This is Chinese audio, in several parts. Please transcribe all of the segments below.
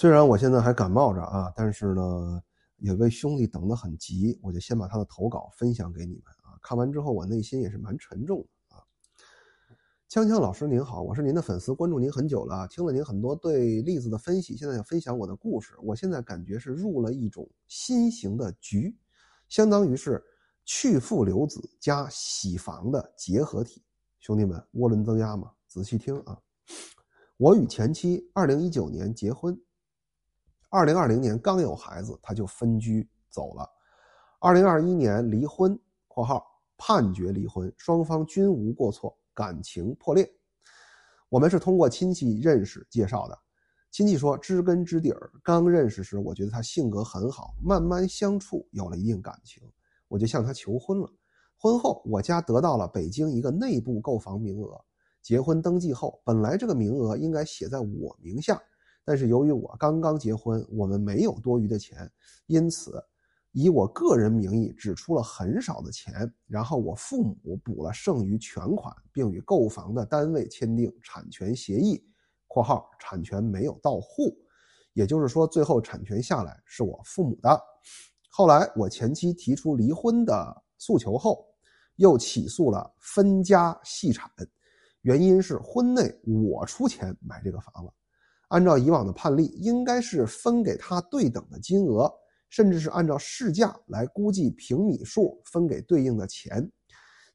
虽然我现在还感冒着啊，但是呢，有位兄弟等得很急，我就先把他的投稿分享给你们啊。看完之后，我内心也是蛮沉重的啊。锵锵老师您好，我是您的粉丝，关注您很久了，听了您很多对例子的分析，现在想分享我的故事。我现在感觉是入了一种新型的局，相当于是去父留子加洗房的结合体。兄弟们，涡轮增压嘛，仔细听啊。我与前妻二零一九年结婚，二零二零年刚有孩子，他就分居走了。二零二一年离婚（括号判决离婚），双方均无过错，感情破裂。我们是通过亲戚认识介绍的，亲戚说知根知底儿。刚认识时，我觉得他性格很好，慢慢相处有了一定感情，我就向他求婚了。婚后，我家得到了北京一个内部购房名额。结婚登记后，本来这个名额应该写在我名下，但是由于我刚刚结婚，我们没有多余的钱，因此以我个人名义只出了很少的钱，然后我父母补了剩余全款，并与购房的单位签订产权协议（括号产权没有到户），也就是说，最后产权下来是我父母的。后来我前妻提出离婚的诉求后，又起诉了分家析产。原因是婚内我出钱买这个房子，按照以往的判例，应该是分给他对等的金额，甚至是按照市价来估计平米数分给对应的钱。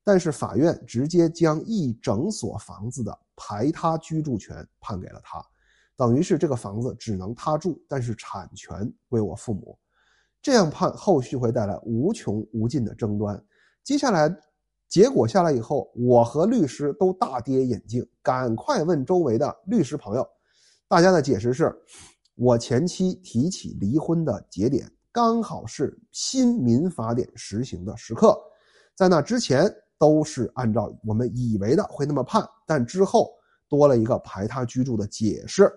但是法院直接将一整所房子的排他居住权判给了他，等于是这个房子只能他住，但是产权归我父母。这样判后续会带来无穷无尽的争端。接下来。结果下来以后，我和律师都大跌眼镜，赶快问周围的律师朋友，大家的解释是：我前妻提起离婚的节点刚好是新民法典实行的时刻，在那之前都是按照我们以为的会那么判，但之后多了一个排他居住的解释。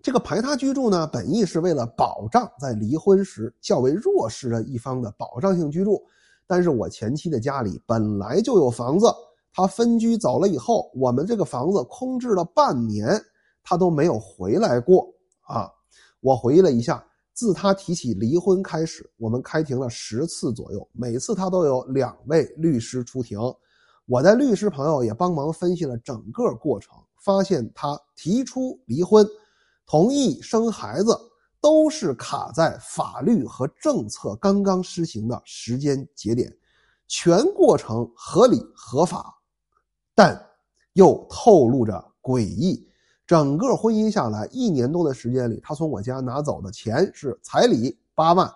这个排他居住呢，本意是为了保障在离婚时较为弱势的一方的保障性居住。但是我前妻的家里本来就有房子，她分居走了以后，我们这个房子空置了半年，他都没有回来过啊。我回忆了一下，自他提起离婚开始，我们开庭了十次左右，每次他都有两位律师出庭，我的律师朋友也帮忙分析了整个过程，发现他提出离婚，同意生孩子。都是卡在法律和政策刚刚施行的时间节点，全过程合理合法，但又透露着诡异。整个婚姻下来一年多的时间里，他从我家拿走的钱是彩礼八万，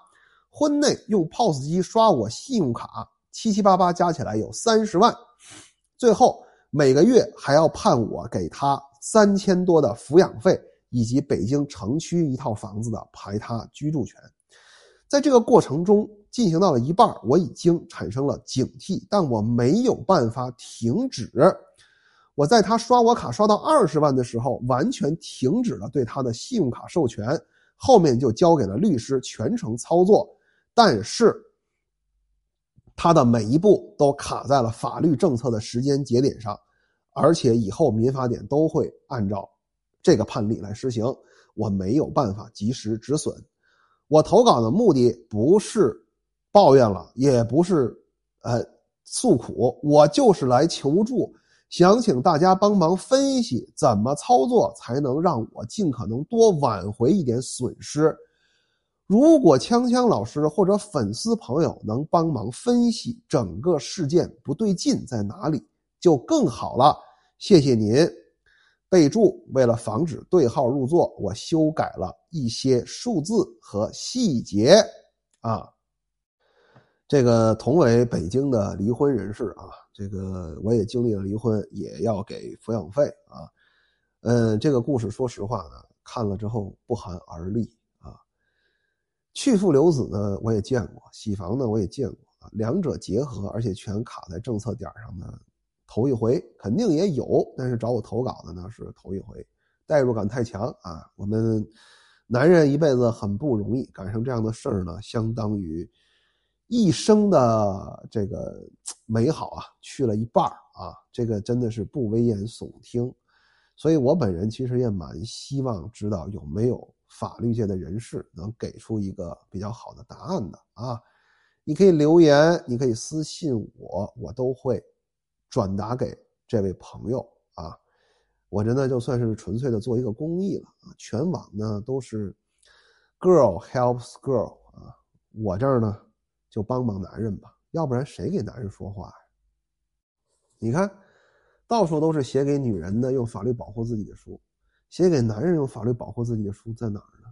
婚内用 POS 机刷我信用卡七七八八加起来有三十万，最后每个月还要判我给他三千多的抚养费。以及北京城区一套房子的排他居住权，在这个过程中进行到了一半，我已经产生了警惕，但我没有办法停止。我在他刷我卡刷到二十万的时候，完全停止了对他的信用卡授权，后面就交给了律师全程操作。但是，他的每一步都卡在了法律政策的时间节点上，而且以后民法典都会按照。这个判例来实行，我没有办法及时止损。我投稿的目的不是抱怨了，也不是呃诉苦，我就是来求助，想请大家帮忙分析怎么操作才能让我尽可能多挽回一点损失。如果锵锵老师或者粉丝朋友能帮忙分析整个事件不对劲在哪里，就更好了。谢谢您。备注：为了防止对号入座，我修改了一些数字和细节。啊，这个同为北京的离婚人士啊，这个我也经历了离婚，也要给抚养费啊。嗯，这个故事说实话呢，看了之后不寒而栗啊。去父留子呢，我也见过；洗房呢，我也见过啊。两者结合，而且全卡在政策点上呢。头一回肯定也有，但是找我投稿的呢是头一回，代入感太强啊！我们男人一辈子很不容易，赶上这样的事儿呢，相当于一生的这个美好啊，去了一半啊！这个真的是不危言耸听。所以我本人其实也蛮希望知道有没有法律界的人士能给出一个比较好的答案的啊。你可以留言，你可以私信我，我都会转达给这位朋友啊。我这呢就算是纯粹的做一个公益了啊。全网呢都是 girl helps girl 啊，我这儿呢就帮帮男人吧，要不然谁给男人说话呀？你看，到处都是写给女人的用法律保护自己的书，写给男人用法律保护自己的书在哪儿呢？